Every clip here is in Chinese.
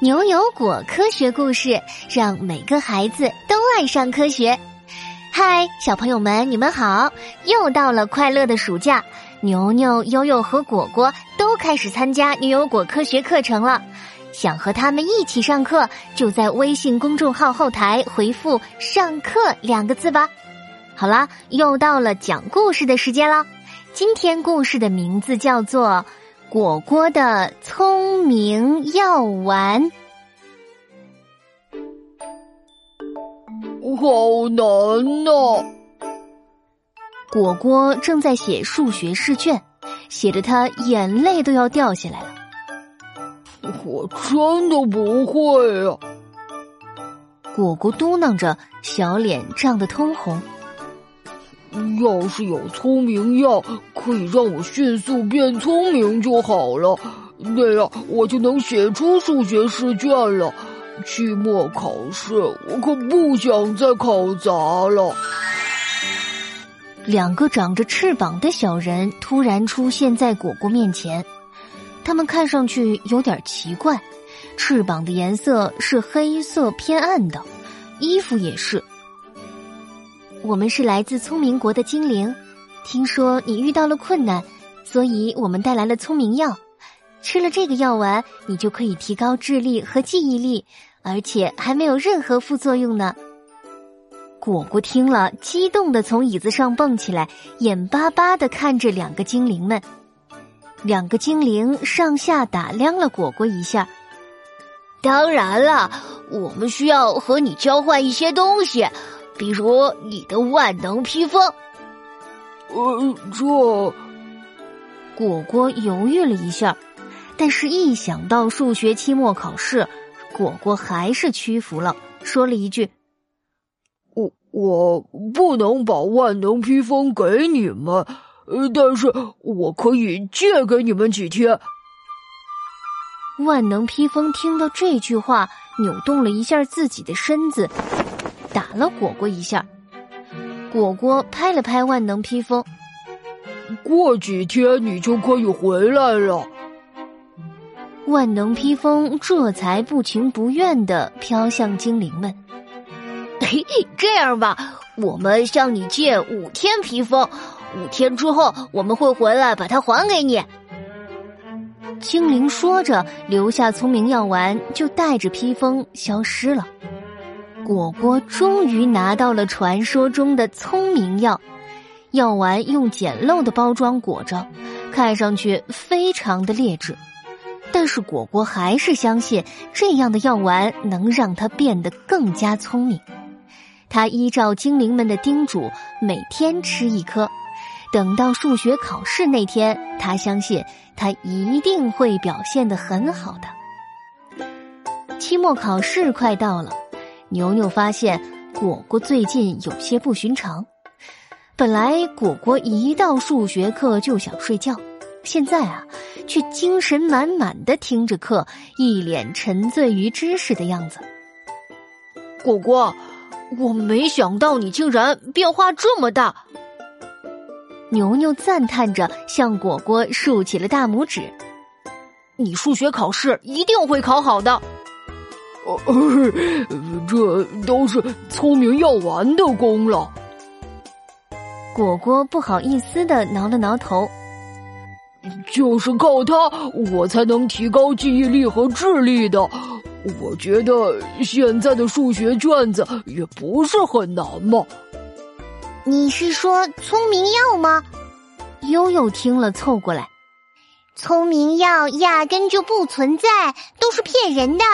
牛油果科学故事，让每个孩子都爱上科学。嗨，小朋友们，你们好！又到了快乐的暑假，牛牛、悠悠和果果都开始参加牛油果科学课程了。想和他们一起上课，就在微信公众号后台回复“上课”两个字吧。好啦，又到了讲故事的时间了。今天故事的名字叫做。果果的聪明药丸，好难呐！果果正在写数学试卷，写的他眼泪都要掉下来了。我真的不会啊！果果嘟囔着，小脸涨得通红。要是有聪明药，可以让我迅速变聪明就好了，那样我就能写出数学试卷了。期末考试，我可不想再考砸了。两个长着翅膀的小人突然出现在果果面前，他们看上去有点奇怪，翅膀的颜色是黑色偏暗的，衣服也是。我们是来自聪明国的精灵，听说你遇到了困难，所以我们带来了聪明药。吃了这个药丸，你就可以提高智力和记忆力，而且还没有任何副作用呢。果果听了，激动的从椅子上蹦起来，眼巴巴的看着两个精灵们。两个精灵上下打量了果果一下。当然了，我们需要和你交换一些东西。比如你的万能披风，呃，这果果犹豫了一下，但是一想到数学期末考试，果果还是屈服了，说了一句：“我我不能把万能披风给你们，呃，但是我可以借给你们几天。”万能披风听到这句话，扭动了一下自己的身子。打了果果一下，果果拍了拍万能披风。过几天你就可以回来了。万能披风这才不情不愿的飘向精灵们。嘿，这样吧，我们向你借五天披风，五天之后我们会回来把它还给你。精灵说着，留下聪明药丸，就带着披风消失了。果果终于拿到了传说中的聪明药，药丸用简陋的包装裹着，看上去非常的劣质。但是果果还是相信这样的药丸能让他变得更加聪明。他依照精灵们的叮嘱，每天吃一颗。等到数学考试那天，他相信他一定会表现得很好的。期末考试快到了。牛牛发现果果最近有些不寻常。本来果果一到数学课就想睡觉，现在啊，却精神满满的听着课，一脸沉醉于知识的样子。果果，我没想到你竟然变化这么大。牛牛赞叹着，向果果竖起了大拇指。你数学考试一定会考好的。这都是聪明药丸的功劳。果果不好意思的挠了挠头，就是靠它，我才能提高记忆力和智力的。我觉得现在的数学卷子也不是很难嘛。你是说聪明药吗？悠悠听了凑过来。聪明药压根就不存在，都是骗人的。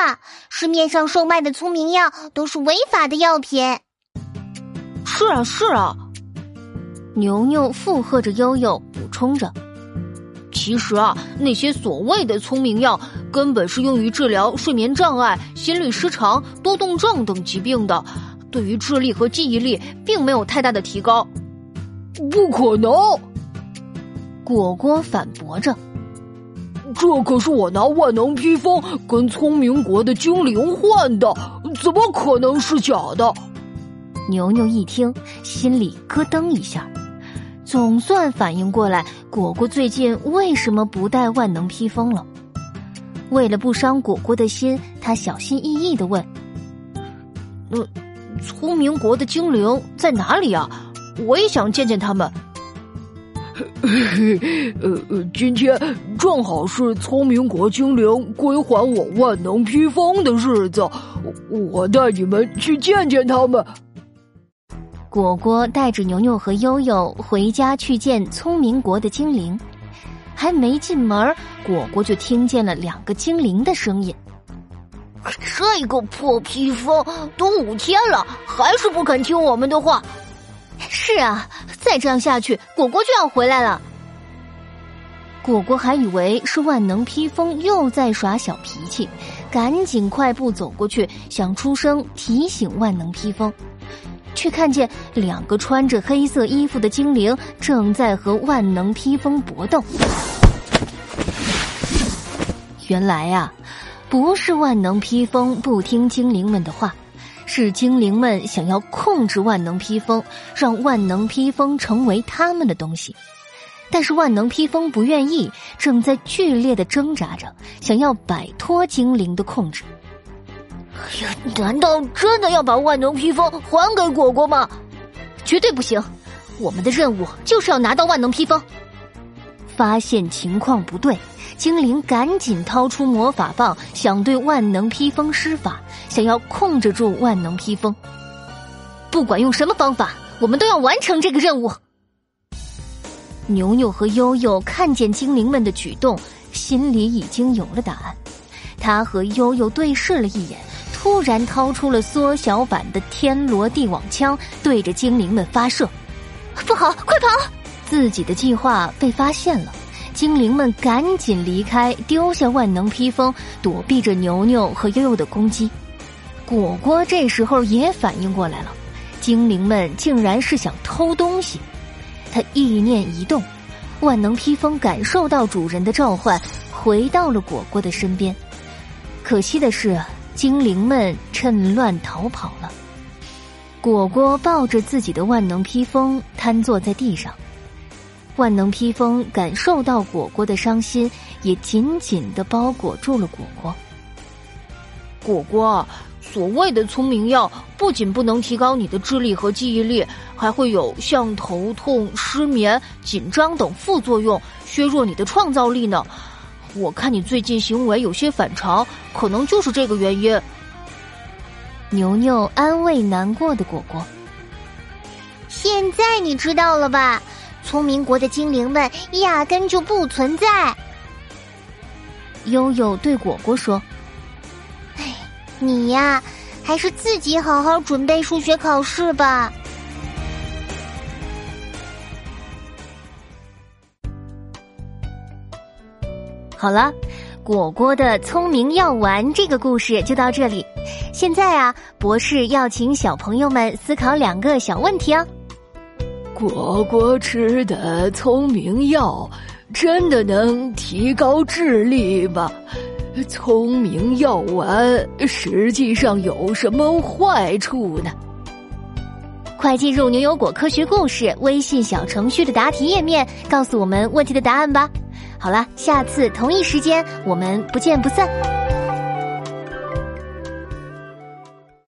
市面上售卖的聪明药都是违法的药品。是啊，是啊。牛牛附和着悠悠补充着：“其实啊，那些所谓的聪明药根本是用于治疗睡眠障碍、心律失常、多动症等疾病的，对于智力和记忆力并没有太大的提高。”不可能！果果反驳着。这可是我拿万能披风跟聪明国的精灵换的，怎么可能是假的？牛牛一听，心里咯噔一下，总算反应过来，果果最近为什么不带万能披风了。为了不伤果果的心，他小心翼翼的问：“呃，聪明国的精灵在哪里啊？我也想见见他们。”呃呃，今天正好是聪明国精灵归还我万能披风的日子，我带你们去见见他们。果果带着牛牛和悠悠回家去见聪明国的精灵，还没进门，果果就听见了两个精灵的声音：“这个破披风都五天了，还是不肯听我们的话。”是啊，再这样下去，果果就要回来了。果果还以为是万能披风又在耍小脾气，赶紧快步走过去，想出声提醒万能披风，却看见两个穿着黑色衣服的精灵正在和万能披风搏斗。原来啊，不是万能披风不听精灵们的话。是精灵们想要控制万能披风，让万能披风成为他们的东西，但是万能披风不愿意，正在剧烈的挣扎着，想要摆脱精灵的控制。哎呀，难道真的要把万能披风还给果果吗？绝对不行！我们的任务就是要拿到万能披风。发现情况不对。精灵赶紧掏出魔法棒，想对万能披风施法，想要控制住万能披风。不管用什么方法，我们都要完成这个任务。牛牛和悠悠看见精灵们的举动，心里已经有了答案。他和悠悠对视了一眼，突然掏出了缩小版的天罗地网枪，对着精灵们发射。不好，快跑！自己的计划被发现了。精灵们赶紧离开，丢下万能披风，躲避着牛牛和悠悠的攻击。果果这时候也反应过来了，精灵们竟然是想偷东西。他意念一动，万能披风感受到主人的召唤，回到了果果的身边。可惜的是，精灵们趁乱逃跑了。果果抱着自己的万能披风，瘫坐在地上。万能披风感受到果果的伤心，也紧紧的包裹住了果果。果果，所谓的聪明药不仅不能提高你的智力和记忆力，还会有像头痛、失眠、紧张等副作用，削弱你的创造力呢。我看你最近行为有些反常，可能就是这个原因。牛牛安慰难过的果果：“现在你知道了吧？”聪明国的精灵们压根就不存在。悠悠对果果说：“哎，你呀，还是自己好好准备数学考试吧。”好了，果果的聪明药丸这个故事就到这里。现在啊，博士要请小朋友们思考两个小问题哦。果果吃的聪明药真的能提高智力吗？聪明药丸实际上有什么坏处呢？快进入牛油果科学故事微信小程序的答题页面，告诉我们问题的答案吧。好了，下次同一时间我们不见不散。